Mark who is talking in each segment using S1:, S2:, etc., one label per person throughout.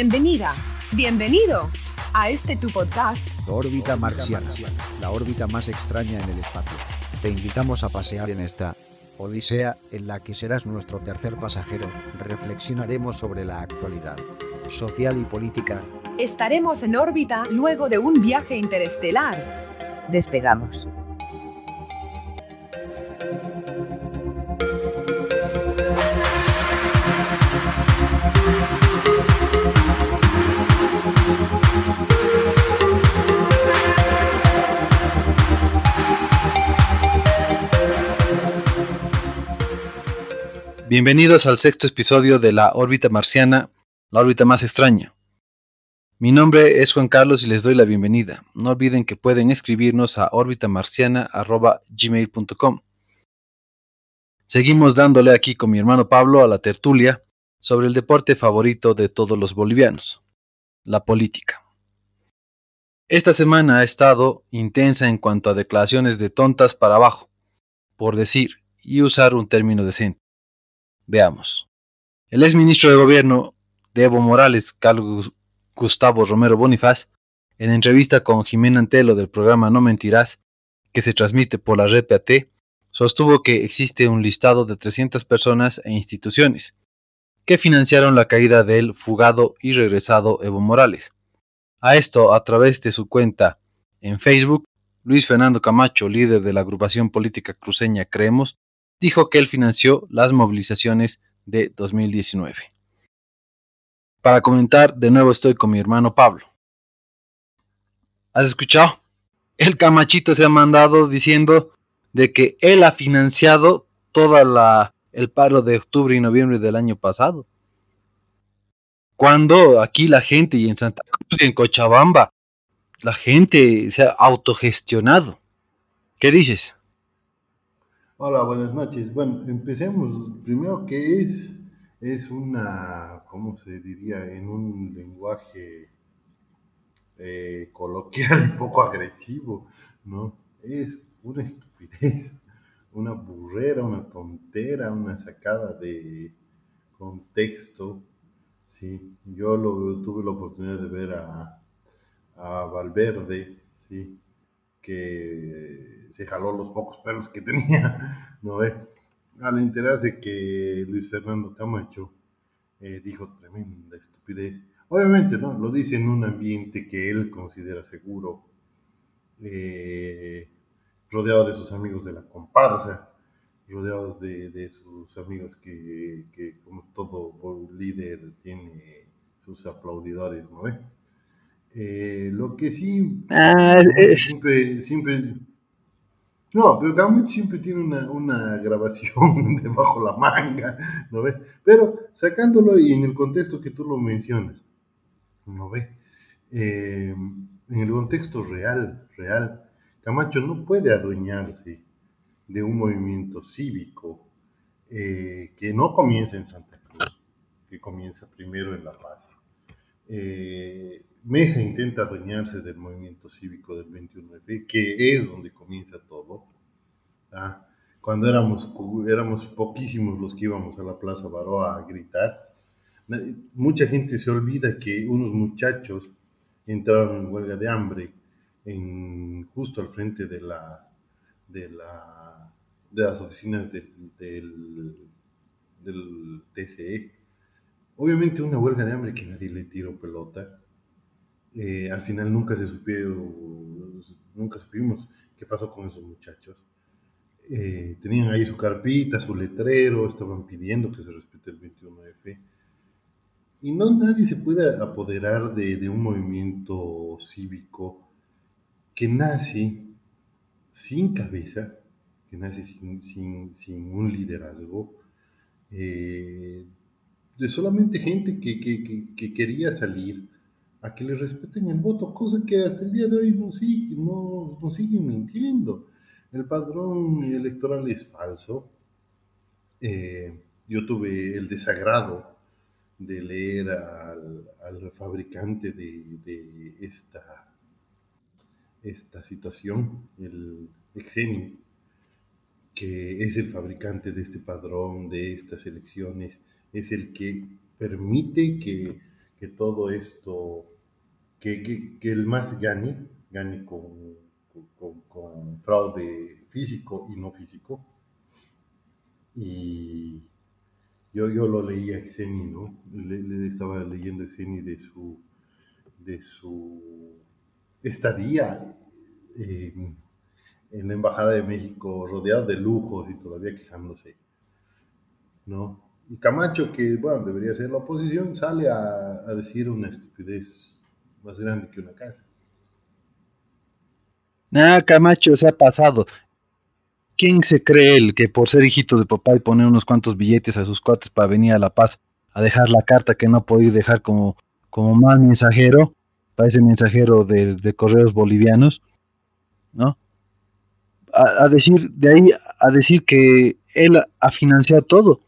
S1: Bienvenida, bienvenido a este tu podcast.
S2: Órbita marciana, la órbita más extraña en el espacio. Te invitamos a pasear en esta odisea en la que serás nuestro tercer pasajero. Reflexionaremos sobre la actualidad social y política.
S1: Estaremos en órbita luego de un viaje interestelar.
S3: Despegamos.
S4: Bienvenidos al sexto episodio de la órbita marciana, la órbita más extraña. Mi nombre es Juan Carlos y les doy la bienvenida. No olviden que pueden escribirnos a orbitamarciana.gmail.com. Seguimos dándole aquí con mi hermano Pablo a la tertulia sobre el deporte favorito de todos los bolivianos, la política. Esta semana ha estado intensa en cuanto a declaraciones de tontas para abajo, por decir y usar un término decente. Veamos. El ex ministro de Gobierno de Evo Morales, Carlos Gustavo Romero Bonifaz, en entrevista con Jimena Antelo del programa No Mentirás, que se transmite por la red sostuvo que existe un listado de 300 personas e instituciones que financiaron la caída del fugado y regresado Evo Morales. A esto, a través de su cuenta en Facebook, Luis Fernando Camacho, líder de la agrupación política cruceña Creemos, dijo que él financió las movilizaciones de 2019. Para comentar, de nuevo estoy con mi hermano Pablo. ¿Has escuchado? El camachito se ha mandado diciendo de que él ha financiado toda la el paro de octubre y noviembre del año pasado. Cuando aquí la gente y en Santa Cruz y en Cochabamba la gente se ha autogestionado. ¿Qué dices?
S5: Hola, buenas noches. Bueno, empecemos. Primero, ¿qué es? Es una, ¿cómo se diría? En un lenguaje eh, coloquial y poco agresivo, ¿no? Es una estupidez, una burrera, una tontera, una sacada de contexto. Sí, yo lo, tuve la oportunidad de ver a, a Valverde, sí, que se jaló los pocos pelos que tenía, ¿no ve? Al enterarse que Luis Fernando Camacho eh, dijo tremenda estupidez. Obviamente, ¿no? Lo dice en un ambiente que él considera seguro, eh, rodeado de sus amigos de la comparsa, rodeados de, sus amigos que, como todo líder, tiene sus aplaudidores, ¿no ve? Eh, lo que sí,
S4: ah,
S5: siempre, siempre, no, pero Gambit siempre tiene una, una grabación debajo la manga, ¿no ves? Pero sacándolo y en el contexto que tú lo mencionas, ¿no ves? Eh, en el contexto real, real, Camacho no puede adueñarse de un movimiento cívico eh, que no comienza en Santa Cruz, que comienza primero en La Paz. Eh, Mesa intenta adueñarse del movimiento cívico del 21F, que es donde comienza todo. ¿ah? Cuando éramos, éramos poquísimos los que íbamos a la Plaza Baroa a gritar, mucha gente se olvida que unos muchachos entraron en huelga de hambre en, justo al frente de, la, de, la, de las oficinas del, del TCE. Obviamente una huelga de hambre que nadie le tiró pelota eh, al final nunca se supieron, nunca supimos qué pasó con esos muchachos. Eh, tenían ahí su carpita, su letrero, estaban pidiendo que se respete el 21F. Y no nadie se puede apoderar de, un movimiento cívico que nace sin cabeza, que nace sin, un liderazgo, eh, de solamente gente que quería salir a que le respeten el voto, cosa que hasta el día de hoy nos, sigue, no, nos siguen mintiendo. El padrón electoral es falso. Eh, yo tuve el desagrado de leer al, fabricante de, esta, esta situación, el Exeni, que es el fabricante de este padrón, de estas elecciones, es el que permite que que todo esto, que, que, el MAS gane, gane con, con, con, fraude físico y no físico. Y yo, yo lo leí a Xeni, ¿no? Le, estaba leyendo a Xeni de su, de su estadía eh, en la Embajada de México, rodeado de lujos y todavía quejándose, ¿no? Y Camacho, que, bueno, debería ser la oposición, sale a, decir una estupidez más grande que una casa.
S4: Nah, Camacho se ha pasado. ¿Quién se cree él que por ser hijito de papá y poner unos cuantos billetes a sus cuates para venir a La Paz a dejar la carta que no ha podido dejar como, como mal mensajero, para ese mensajero de, de correos bolivianos, ¿no? A, a, decir, de ahí a decir que él ha financiado todo.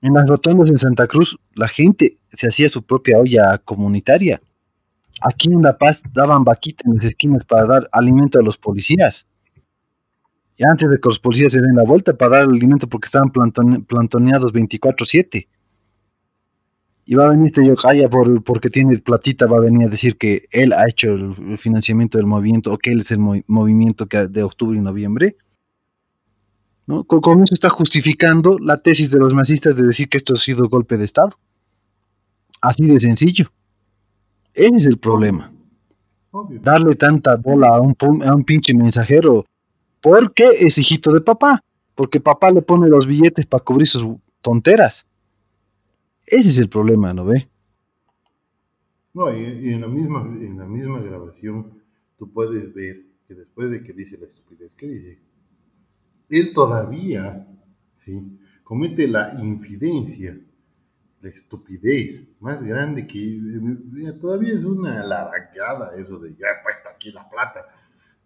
S4: En las rotondas en Santa Cruz la gente se hacía su propia olla comunitaria. Aquí en La Paz daban vaquita en las esquinas para dar alimento a los policías. Y antes de que los policías se den la vuelta para dar alimento porque estaban plantone, plantoneados 24-7. Y va a venir este Yocaya por, porque tiene platita, va a venir a decir que él ha hecho el, financiamiento del movimiento o que él es el mov movimiento que de octubre y noviembre. ¿No? Con, con, eso está justificando la tesis de los masistas de decir que esto ha sido golpe de Estado. Así de sencillo. Ese es el problema.
S5: Obvio.
S4: Darle tanta bola a un, a un pinche mensajero porque es hijito de papá. Porque papá le pone los billetes para cubrir sus tonteras. Ese es el problema, ¿no ve?
S5: No, y, y, en, la misma, en la misma grabación tú puedes ver que después de que dice la estupidez, ¿qué dice? Él todavía, ¿sí? Comete la infidencia, la estupidez más grande que... Todavía es una largada eso de ya he puesto aquí la plata,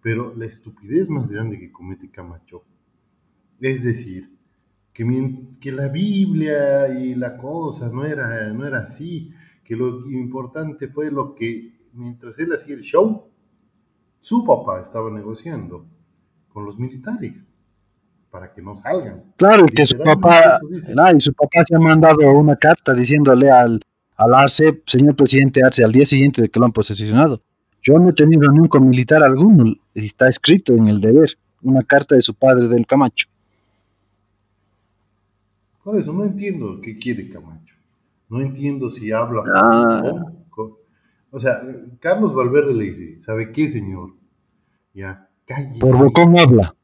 S5: pero la estupidez más grande que comete Camacho, es decir, que, que, la Biblia y la cosa no era, no era así, que lo importante fue lo que, mientras él hacía el show, su papá estaba negociando con los militares para que no salgan.
S4: Claro, y que su papá, y su papá se ha mandado una carta diciéndole al, al Arce, señor presidente Arce, al día siguiente de que lo han posesionado, yo no he tenido nunca militar alguno, está escrito en el deber, una carta de su padre del Camacho.
S5: Por eso no entiendo qué quiere Camacho. No entiendo si habla ah. con, O sea, Carlos Valverde le dice, ¿sabe qué, señor? Ya,
S4: calle. Por Bocón habla.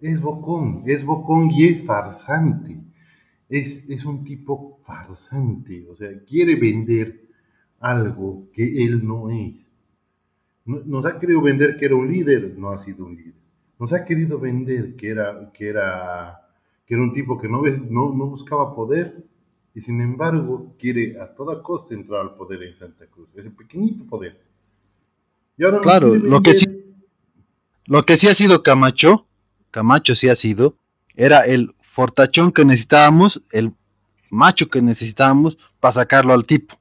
S5: Es Bocón, es Bocón y es farsante. Es, es un tipo farsante. O sea, quiere vender algo que él no es. Nos ha querido vender que era un líder, no ha sido un líder. Nos ha querido vender que era, que era que era un tipo que no, no, no, buscaba poder y sin embargo quiere a toda costa entrar al poder en Santa Cruz, ese pequeñito poder.
S4: Y ahora claro, lo que, sí, lo que sí ha sido Camacho, Camacho sí ha sido, era el fortachón que necesitábamos, el macho que necesitábamos para sacarlo al tipo.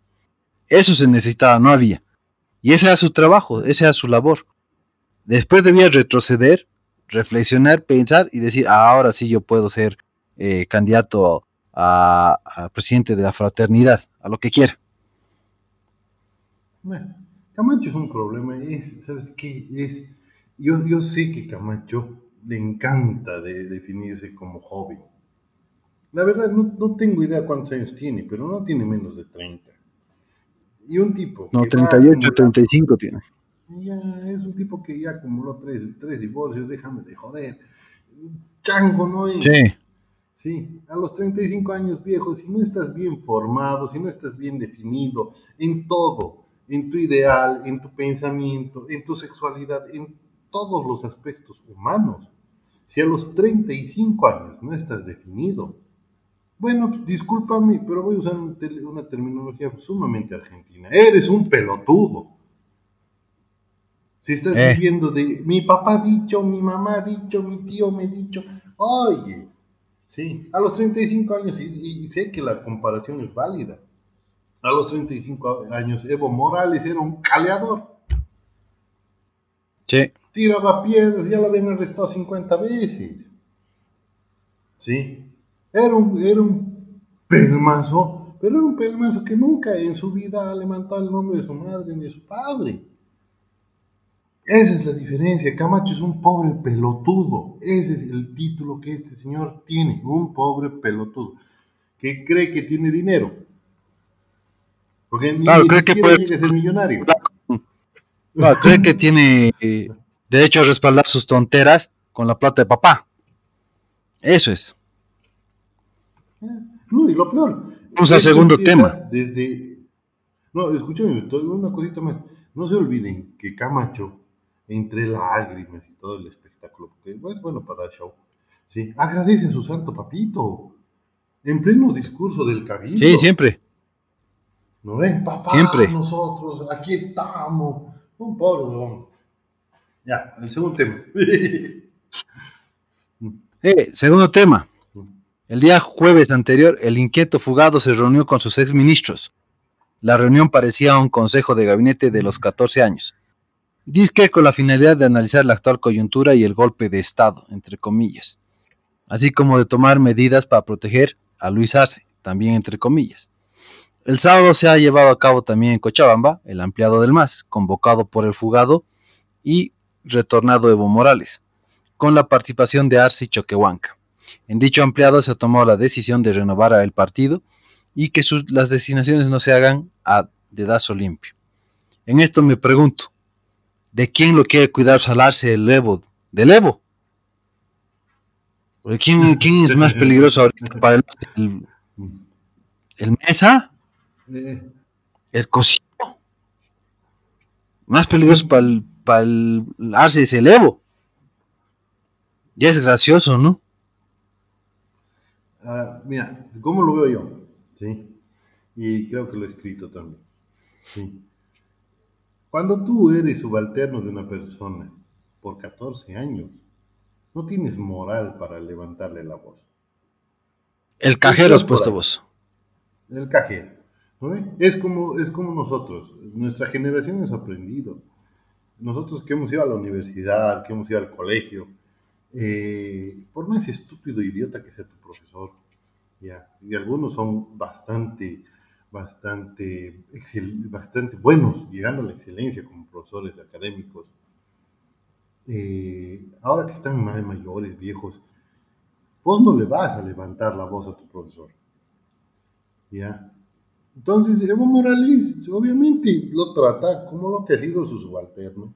S4: Eso se necesitaba, no había. Y ese era su trabajo, esa era su labor. Después debía retroceder reflexionar, pensar y decir, ah, ahora sí yo puedo ser eh, candidato a, presidente de la fraternidad, a lo que quiera.
S5: Camacho es un problema, es, ¿sabes qué? Es, yo, yo sé que Camacho le encanta de, definirse como joven. La verdad, no, no, tengo idea cuántos años tiene, pero no tiene menos de 30. Y un tipo...
S4: No, 38, 35 tiene
S5: ya es un tipo que ya acumuló tres, tres divorcios, déjame de joder. Chango, ¿no?
S4: Sí.
S5: Sí, a los 35 años viejos, si no estás bien formado, si no estás bien definido en todo, en tu ideal, en tu pensamiento, en tu sexualidad, en todos los aspectos humanos, si a los 35 años no estás definido, bueno, discúlpame, pero voy a usar una terminología sumamente argentina. Eres un pelotudo. Si estás eh. viviendo de mi papá dicho, mi mamá dicho, mi tío me dicho, oye, sí, a los 35 años, y, y, sé que la comparación es válida, a los 35 años Evo Morales era un caleador.
S4: Sí.
S5: Tiraba piedras, ya lo habían arrestado 50 veces. Sí. Era un, era un pelmazo pero era un pelmazo que nunca en su vida ha levantado el nombre de su madre ni de su padre. Esa es la diferencia. Camacho es un pobre pelotudo. Ese es el título que este señor tiene. Un pobre pelotudo. Que cree que tiene dinero. Porque
S4: Claro,
S5: ni
S4: cree que puede-
S5: ser millonario.
S4: Claro, cree que tiene eh, derecho a respaldar sus tonteras con la plata de papá. Eso es.
S5: No, y lo peor.
S4: Vamos al segundo tema.
S5: Desde. No, escúchame, una cosita más. No se olviden que Camacho, entre lágrimas y todo el espectáculo, porque es bueno para dar show, ¿sí? agradece a su santo papito. En pleno discurso del cabildo.
S4: Sí, siempre.
S5: ¿No ven? Papá,
S4: Siempre.
S5: nosotros, aquí estamos. Un pobre huevón. Ya, el segundo tema.
S4: Eh, segundo tema. El día jueves anterior, el inquieto fugado se reunió con sus exministros. La reunión parecía un consejo de gabinete de los 14 años. Disque con la finalidad de analizar la actual coyuntura y el golpe de Estado, entre comillas, así como de tomar medidas para proteger a Luis Arce, también entre comillas. El sábado se ha llevado a cabo también en Cochabamba el ampliado del MAS, convocado por el fugado y retornado Evo Morales, con la participación de Arce y Choquehuanca. En dicho ampliado se tomó la decisión de renovar el partido y que sus- las designaciones no se hagan a dedazo limpio. En esto me pregunto, ¿de quién lo quiere cuidar salarse el Evo? ¿Del Evo? ¿O de ¿Quién, quién es más peligroso ahorita para el, el, el Mesa? ¿El Cosito? Más peligroso para el, para el Arce es el Evo. Ya es gracioso, ¿no?
S5: Ahora, mira, ¿cómo lo veo yo? ¿Sí? Y creo que lo he escrito también. ¿Sí? Cuando tú eres subalterno de una persona por 14 años, no tienes moral para levantarle la voz.
S4: El cajero has puesto vos.
S5: El cajero. ¿no? Es, como, es como nosotros. Nuestra generación es aprendido. Nosotros que hemos ido a la universidad, que hemos ido al colegio, eh, por más estúpido e idiota que sea tu profesor, ya, y algunos son bastante, bastante, excel- bastante buenos, llegando a la excelencia como profesores académicos. Eh, ahora que están más mayores, viejos, vos no le vas a levantar la voz a tu profesor. ¿Ya? Entonces, Evo Morales, obviamente, lo trata como lo que ha sido su subalterno.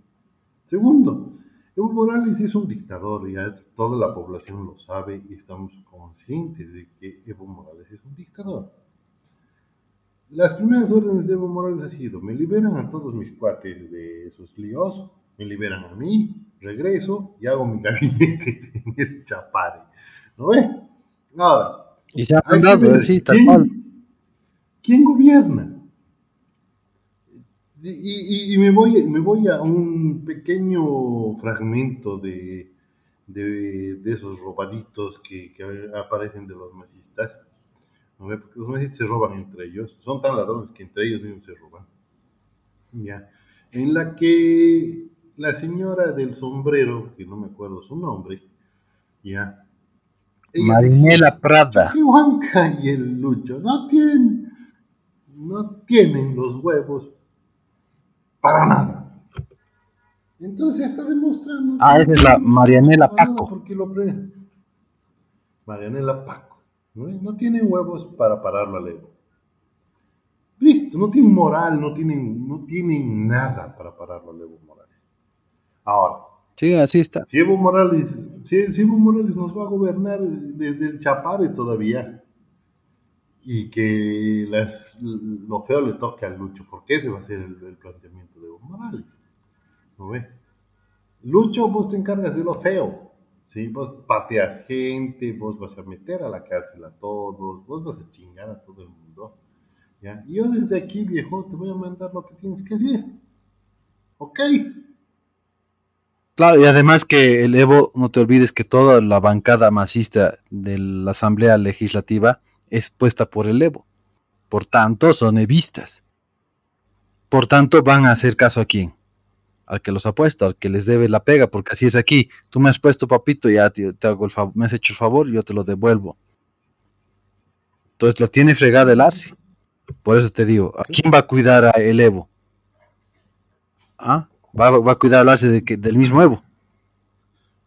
S5: Segundo, Evo Morales es un dictador, ya toda la población lo sabe y estamos conscientes de que Evo Morales es un dictador. Las primeras órdenes de Evo Morales han sido, me liberan a todos mis cuates de esos líos, me liberan a mí, regreso y hago mi gabinete en el Chapare. ¿No ve? Ahora,
S4: Y se ha mandado, sí, tal cual.
S5: ¿Quién gobierna? Y, y- y me, voy, me voy a un pequeño fragmento de, de, de esos robaditos que, que aparecen de los masistas. ¿no ve? Porque los masistas se roban entre ellos. Son tan ladrones que entre ellos mismos se roban. Ya. En la que la señora del sombrero, que no me acuerdo su nombre, ya.
S4: Marinela Prada.
S5: que Juanca y el Lucho no tienen, no tienen los huevos para nada. Entonces está demostrando.
S4: Ah, esa es la Marianela Paco.
S5: porque lo pre- Marianela Paco. ¿no? no tienen huevos para pararlo al Evo. Listo, no tienen moral, no tienen, no tienen nada para pararlo al Evo Morales. Ahora,
S4: Sí, así está.
S5: si Evo Morales, si, si Evo Morales nos va a gobernar desde el Chapare todavía, y que las- lo feo le toque al Lucho, porque ese va a ser el, el planteamiento de Evo Morales. ¿No ve? Lucho, vos te encargas de lo feo. ¿sí? Vos pateas gente, vos vas a meter a la cárcel a todos, vos vas a chingar a todo el mundo. ¿ya? Y yo desde aquí, viejo, te voy a mandar lo que tienes que hacer. ¿Ok?
S4: Claro, y además que el Evo, no te olvides que toda la bancada masista de la Asamblea Legislativa es puesta por el Evo. Por tanto, son evistas. Por tanto, van a hacer caso a quién? Al que los ha puesto, al que les debe la pega, porque así es aquí. Tú me has puesto, papito, ya te, te hago el me has hecho el favor, yo te lo devuelvo. Entonces la tiene fregada el Arce. Por eso te digo, ¿a quién va a cuidar el Evo? ¿Ah? Va, a cuidar de que, del mismo Evo.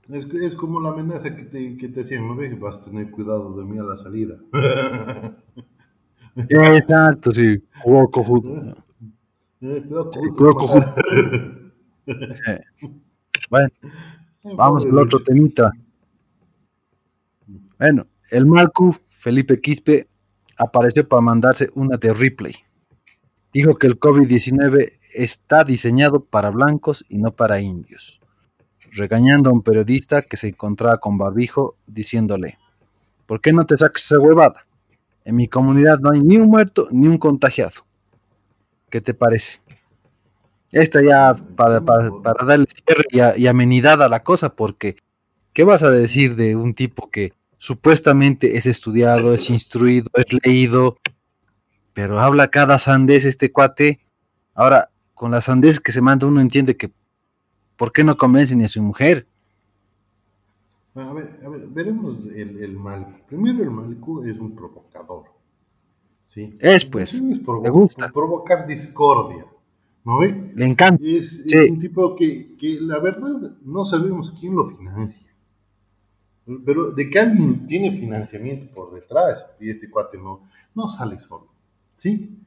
S5: Es, es como la amenaza que te, que te hacían, ¿no ves? Vas a tener cuidado de mí a la salida.
S4: Exacto, sí. Jugó cojudo.
S5: Eh, cuidado, con-
S4: cuidado, cojudo. Bueno, vamos al otro temita. Bueno, el Marcu Felipe Quispe apareció para mandarse una de Ripley. Dijo que el COVID-19 está diseñado para blancos y no para indios, regañando a un periodista que se encontraba con barbijo diciéndole, ¿por qué no te sacas esa huevada? En mi comunidad no hay ni un muerto ni un contagiado. ¿Qué te parece? Esta ya para, para, darle cierre y, amenidad a la cosa, porque ¿qué vas a decir de un tipo que supuestamente es estudiado, es instruido, es leído, pero habla cada sandez este cuate? Ahora, con las sandeces que se manda uno entiende que ¿por qué no convencen a su mujer?
S5: A ver, a ver, veremos el, el mal. Primero, el Malcu es un provocador. ¿sí?
S4: Es, pues,
S5: Es provo-
S4: le gusta.
S5: Provocar discordia. ¿No ve?
S4: Le encanta.
S5: Es, es
S4: Sí.
S5: un tipo que, que, la verdad, no sabemos quién lo financia. Pero de que alguien tiene financiamiento por detrás y este cuate no, no sale solo. ¿Sí?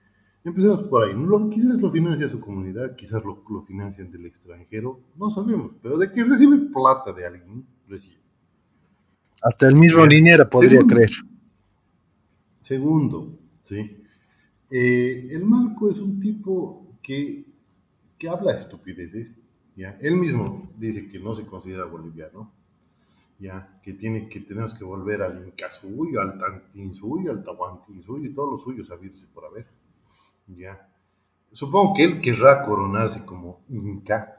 S5: Empecemos por ahí. Lo- quizás lo financia su comunidad, quizás lo, lo financian del extranjero, no sabemos. Pero de que recibe plata de alguien, recibe.
S4: Hasta el mismo Liniera podría
S5: Segundo.
S4: creer.
S5: Segundo, ¿sí? Eh, el Marco es un tipo que, que habla estupideces, ¿ya? Él mismo dice que no se considera boliviano, ¿ya? Que, tiene, que tenemos que volver al Incasuyo, al Tantinsuyo, al Tahuantinsuyo y todos los suyos habidos y por haber, ¿ya? Supongo que él querrá coronarse como Inca,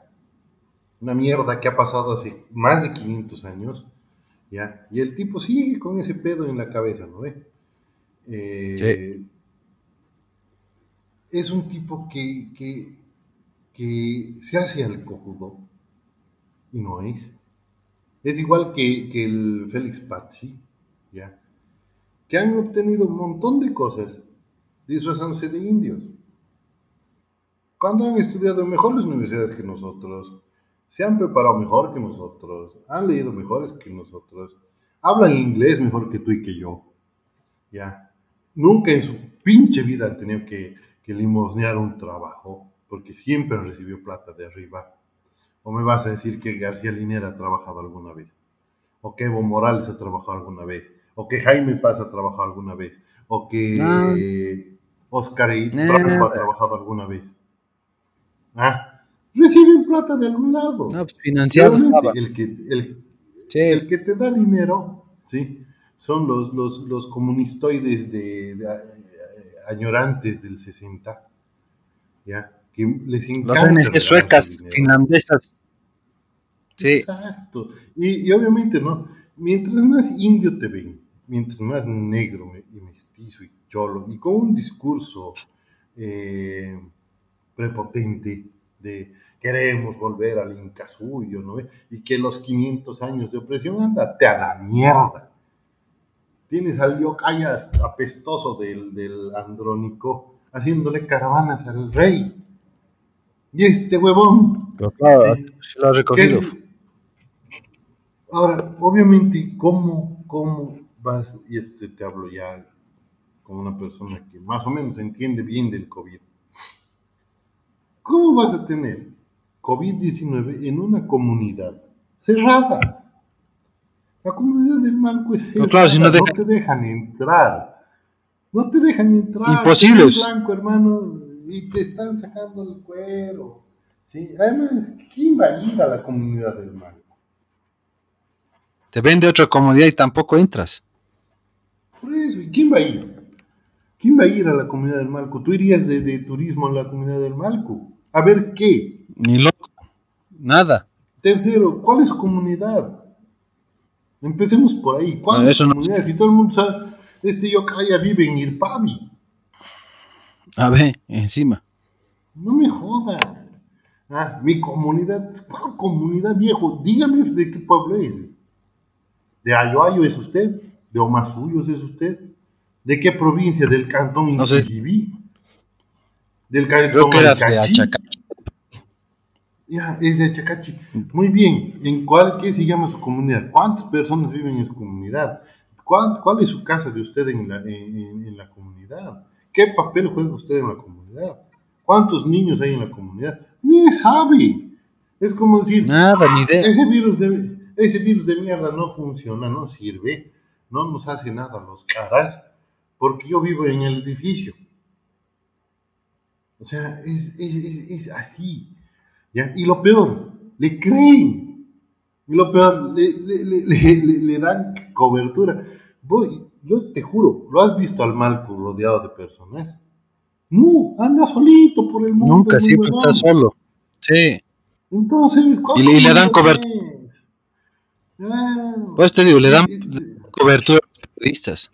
S5: una mierda que ha pasado hace más de 500 años, ¿ya? Y el tipo sigue con ese pedo en la cabeza, ¿no ve? Eh,
S4: Sí.
S5: Es un tipo que, que, que se hace al cojudo y no es. Es igual que, que el Félix Pazzi, ¿ya? Que han obtenido un montón de cosas disfrazándose de indios. Cuando han estudiado en mejores universidades que nosotros, se han preparado mejor que nosotros, han leído mejores que nosotros, hablan inglés mejor que tú y que yo. Ya. Nunca en su pinche vida han tenido que, limosnear un trabajo, porque siempre han recibido plata de arriba. ¿O me vas a decir que García Linera ha trabajado alguna vez? ¿O que Evo Morales ha trabajado alguna vez? ¿O que Jaime Paz ha trabajado alguna vez? ¿O que eh, Oscar y. Franco ha trabajado alguna vez? Ah, reciben plata de algún lado.
S4: No, pues, financiado estaba.
S5: el que, el,
S4: Sí.
S5: el que te da dinero, ¿sí? Son los, los, los comunistoides de, de, eh, añorantes del 60, ¿ya? Que les encanta
S4: Los ONG suecas, finlandesas. Sí.
S5: Exacto. Y, y obviamente, ¿no? Mientras más indio te ven, mientras más negro y mestizo y cholo, y con un discurso eh, prepotente de queremos volver al Inca suyo, ¿no? ve? Y que los 500 años de opresión, ándate a la mierda. Tienes al yocaya apestoso del, del Andrónico haciéndole caravanas al rey. Y este huevón
S4: Pero claro,
S5: Sí.
S4: se lo ha recogido.
S5: Ahora, obviamente, ¿cómo, ¿cómo vas? Y este te hablo ya como una persona que más o menos entiende bien del COVID. ¿Cómo vas a tener COVID-19 en una comunidad cerrada? La comunidad del Malco es cerrada,
S4: No, claro, si no deja-
S5: te dejan entrar. No te dejan entrar.
S4: Imposible.
S5: Blanco, hermano, y te están sacando el cuero. ¿sí? Además, ¿quién va a ir a la comunidad del Malco?
S4: Te vende otra comodidad y tampoco entras.
S5: Por eso, ¿y quién va a ir? ¿Quién va a ir a la comunidad del Malco? ¿Tú irías de, de turismo a la comunidad del Malco? A ver qué.
S4: Ni loco. Nada.
S5: Tercero, ¿cuál es su comunidad? Empecemos por ahí. ¿Cuál es
S4: no-
S5: comunidad? Si todo el mundo sabe, este Yokaya vive en Irpavi.
S4: A ver, encima.
S5: No me joda. Ah, mi comunidad. ¿Cuál comunidad, viejo? Dígame de qué pueblo es. ¿De Ayoayo es usted? ¿De Omasuyos es usted? ¿De qué provincia del cantón
S4: No sé.
S5: Del. Achacachi. Ya, es de Achacachi. Muy bien. ¿En cuál, qué se llama su comunidad? ¿Cuántas personas viven en su comunidad? ¿Cuál, cuál es su casa de usted en la, en, en- la comunidad? ¿Qué papel juega usted en la comunidad? ¿Cuántos niños hay en la comunidad? Ni sabe. Es como decir,
S4: Nada, ni idea.
S5: ese virus de ese virus de mierda no funciona, no sirve, no nos hace nada los caras, porque yo vivo en el edificio. O sea, es, es, es- es así. ¿ya? Y lo peor, le creen. Y lo peor, le, le- le- le- le- le dan cobertura. Voy, yo te juro, ¿lo has visto al Malco rodeado de personas? No, anda solito por el mundo.
S4: Nunca, siempre está solo. Sí.
S5: Entonces, ¿cómo
S4: Y le- y le dan cobertura. Pues te digo, le dan cobertura a los periodistas.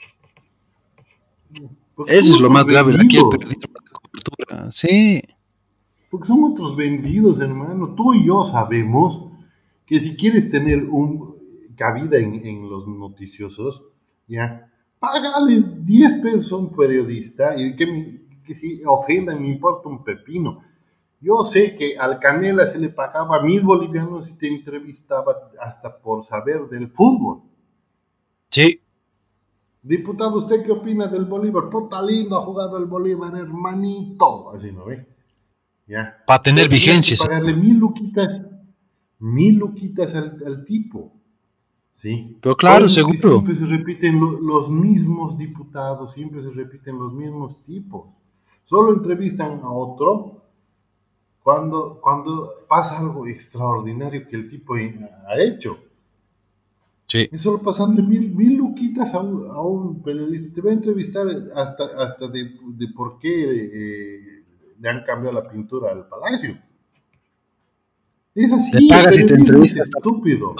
S4: Eso es lo más grave, aquí
S5: vendidos,
S4: periodismo da cobertura. Sí.
S5: Porque son otros vendidos, hermano. Tú y yo sabemos que si quieres tener un cabida en, en los noticiosos, ya, págale 10 pesos a un periodista y que, me- que si ofendan me importa un pepino. Yo sé que al Canela se le pagaba mil bolivianos y te entrevistaba hasta por saber del fútbol.
S4: Sí.
S5: Diputado, ¿usted qué opina del Bolívar? Puta lindo ha jugado el Bolívar, hermanito. Así no ve. Ya.
S4: Para tener vigencia.
S5: Pagarle mil luquitas, mil luquitas al, al tipo. ¿Sí?
S4: Pero claro,
S5: eso
S4: seguro.
S5: Siempre se repiten lo- los mismos diputados, siempre se repiten los mismos tipos. Solo entrevistan a otro cuando, cuando pasa algo extraordinario que el tipo ha hecho.
S4: Sí.
S5: Es solo pasarle mil, mil luquitas a un, a un periodista. Te va a entrevistar hasta, hasta de, de por qué eh, le han cambiado la pintura al palacio. Es así.
S4: Te pagas y te entrevistas.
S5: Es estúpido.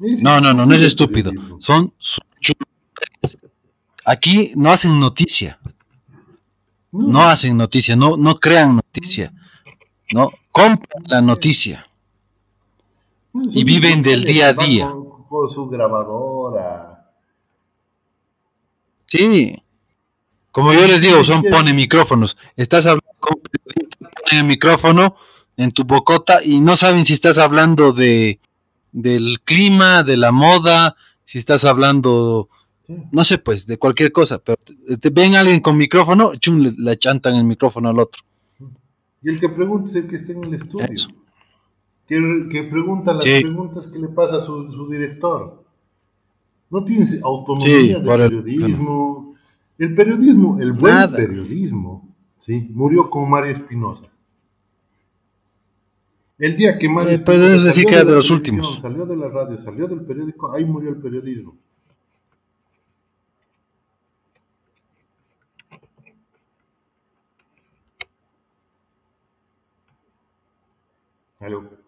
S5: Es
S4: No, no, no, no es estúpido. Son. Aquí no hacen noticia. No hacen noticia, no, no crean noticia. No, compran la noticia.
S5: No,
S4: y viven del día a día.
S5: Con, con su grabadora.
S4: Sí. Como yo les digo, son pone micrófonos. Estás hablando con el micrófono en tu bocota y no saben si estás hablando de del clima, de la moda, si estás hablando, no sé, pues, de cualquier cosa, pero te, te ven alguien con micrófono, chum, le, le chantan el micrófono al otro.
S5: Y el que pregunta es el que está en el estudio.
S4: Eso.
S5: Que, que pregunta las
S4: Sí.
S5: preguntas que le pasa a su, su director. No tienes autonomía
S4: Sí,
S5: de
S4: el-
S5: periodismo. El periodismo, el buen
S4: Nada.
S5: periodismo, ¿sí? murió con Mario Espinosa. El día que Mario
S4: Eh, pues,
S5: Espinosa
S4: es decir,
S5: salió
S4: que era de
S5: la
S4: los últimos.
S5: Salió de la radio, salió del periódico, ahí murió el periodismo. Aló.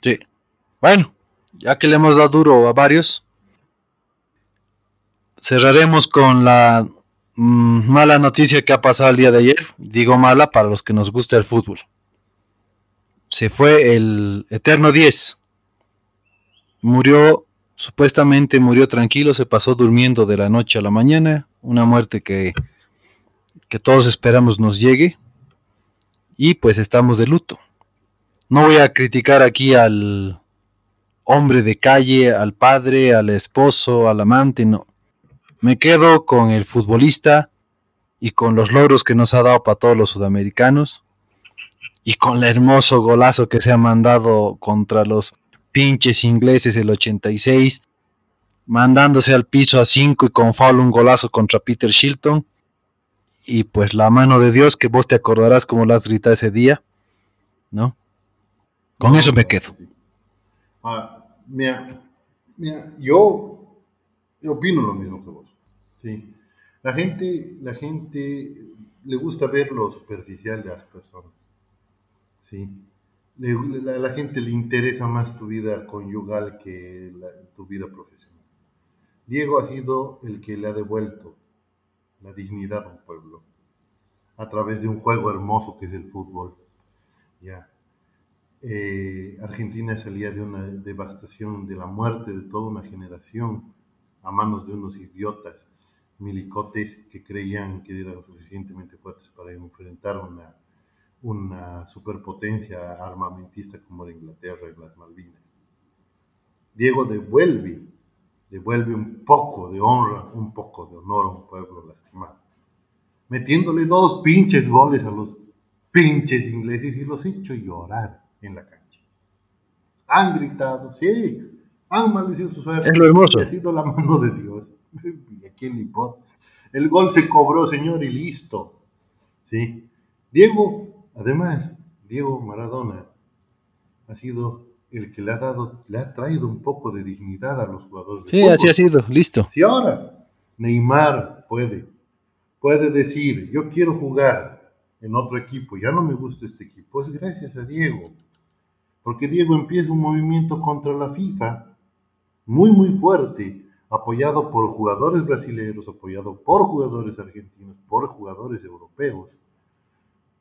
S4: Sí. Bueno, ya que le hemos dado duro a varios, cerraremos con la mm, mala noticia que ha pasado el día de ayer. Digo mala para los que nos gusta el fútbol. Se fue el Eterno 10. Murió, supuestamente murió tranquilo, se pasó durmiendo de la noche a la mañana. Una muerte que, que todos esperamos nos llegue. Y pues estamos de luto. No voy a criticar aquí al hombre de calle, al padre, al esposo, al amante, no. Me quedo con el futbolista y con los logros que nos ha dado para todos los sudamericanos y con el hermoso golazo que se ha mandado contra los pinches ingleses el 86, mandándose al piso a 5 y con foul un golazo contra Peter Shilton. Y pues la mano de Dios, que vos te acordarás como la has gritado ese día, ¿no? Con eso me quedo.
S5: Ah, mira, yo, opino lo mismo que vos. Sí. La gente, la gente le gusta ver lo superficial de las personas. Sí. La, gente le interesa más tu vida conyugal que tu vida profesional. Diego ha sido el que le ha devuelto la dignidad a un pueblo a través de un juego hermoso que es el fútbol. Ya. Eh, Argentina salía de una devastación, de la muerte de toda una generación a manos de unos idiotas milicotes que creían que eran suficientemente fuertes para enfrentar una, superpotencia armamentista como la Inglaterra en las Malvinas. Diego devuelve, devuelve un poco de honra, un poco de honor a un pueblo lastimado, metiéndole dos pinches goles a los pinches ingleses y los hecho llorar en la cancha. Han gritado, sí, han maldecido su suerte.
S4: Es lo hermoso.
S5: Ha sido la mano de Dios. ¿Y a quién le importa? El gol se cobró, señor, y listo. ¿Sí? Diego, además, Diego Maradona ha sido el que le ha dado, le ha traído un poco de dignidad a los jugadores. de
S4: Sí,
S5: fútbol.
S4: así ha sido, listo.
S5: Si ahora Neymar puede, puede decir, yo quiero jugar en otro equipo, ya no me gusta este equipo, es gracias a Diego. Porque Diego empieza un movimiento contra la FIFA muy, muy fuerte, apoyado por jugadores brasileños, apoyado por jugadores argentinos, por jugadores europeos,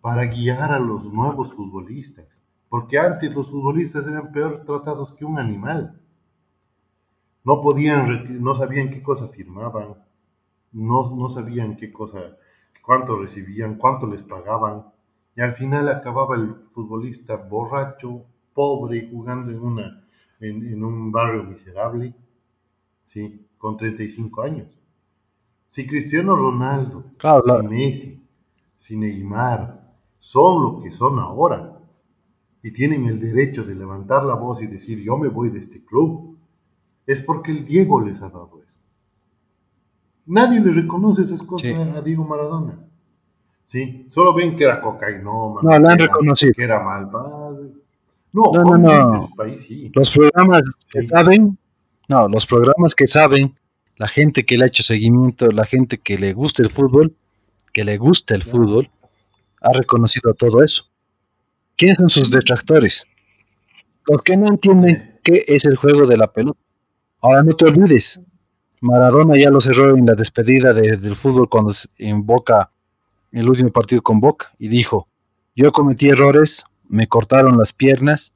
S5: para guiar a los nuevos futbolistas. Porque antes los futbolistas eran peor tratados que un animal no podían, no sabían qué cosa firmaban, no, no sabían qué cosa, cuánto recibían, cuánto les pagaban, y al final acababa el futbolista borracho, pobre, jugando en, una, en, en un barrio miserable, ¿sí? con 35 años. Si Cristiano Ronaldo,
S4: Claro, la-
S5: si Messi, si Neymar son lo que son ahora, y tienen el derecho de levantar la voz y decir yo me voy de este club, es porque el Diego les ha dado eso. Nadie le reconoce esas cosas
S4: Sí.
S5: a Diego Maradona. ¿Sí? Solo ven que era cocainómano.
S4: No,
S5: que era-
S4: reconocido.
S5: Que era malvado. No,
S4: No, no,
S5: país sí.
S4: Los programas que
S5: Sí.
S4: saben, no, los programas que saben, la gente que le ha hecho seguimiento, la gente que le gusta el fútbol, que le gusta el fútbol, ha reconocido todo eso. ¿Quiénes son sus detractores? Los que no entienden qué es el juego de la pelota. Ahora no te olvides, Maradona ya lo cerró en la despedida de- del fútbol cuando en Boca, el último partido con Boca, y dijo, yo cometí errores, me cortaron las piernas,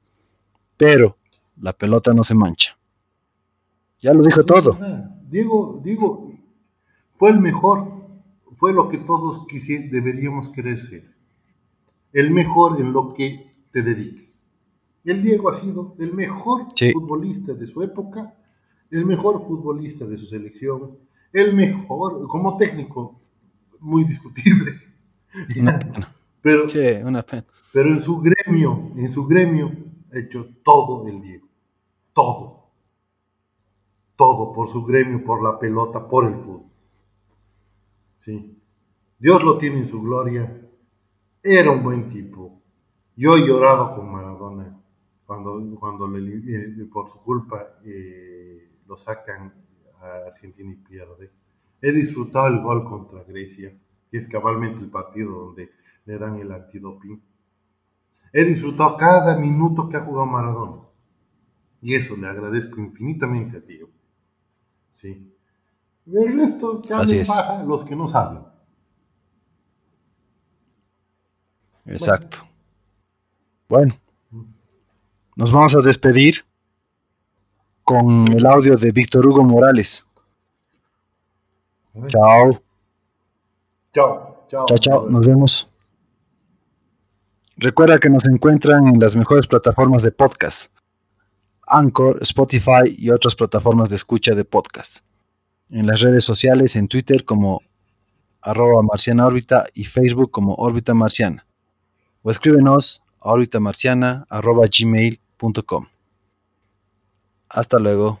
S4: pero la pelota no se mancha. Ya lo dijo todo.
S5: Diego, Diego fue el mejor, fue lo que todos quisi- deberíamos querer ser. El mejor en lo que te dediques. El Diego ha sido el mejor
S4: Sí.
S5: futbolista de su época, el mejor futbolista de su selección, el mejor, como técnico, muy discutible. Pero,
S4: Sí, una pena.
S5: pero en su gremio, en su gremio, ha hecho todo el Diego. Todo. Todo por su gremio, por la pelota, por el fútbol. Sí. Dios lo tiene en su gloria. Era un buen tipo. Yo he llorado con Maradona cuando, cuando le- eh, por su culpa eh, lo sacan a Argentina y pierde. He disfrutado el gol contra Grecia, que es cabalmente el partido donde le dan el antidoping. He disfrutado cada minuto que ha jugado Maradona. Y eso le agradezco infinitamente a Dios. Sí. El resto ya
S4: Así
S5: los que no saben.
S4: Exacto. Bueno, nos vamos a despedir con el audio de Víctor Hugo Morales. Chao,
S5: Chao, chao.
S4: chao, chao, nos vemos. Recuerda que nos encuentran en las mejores plataformas de podcast. Anchor, Spotify y otras plataformas de escucha de podcast. En las redes sociales, en Twitter como arroba y Facebook como órbita marciana. O escríbenos a gmail.com. Hasta luego.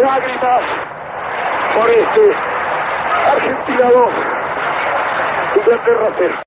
S3: lágrimas, por este Argentina 2, Inglaterra 0.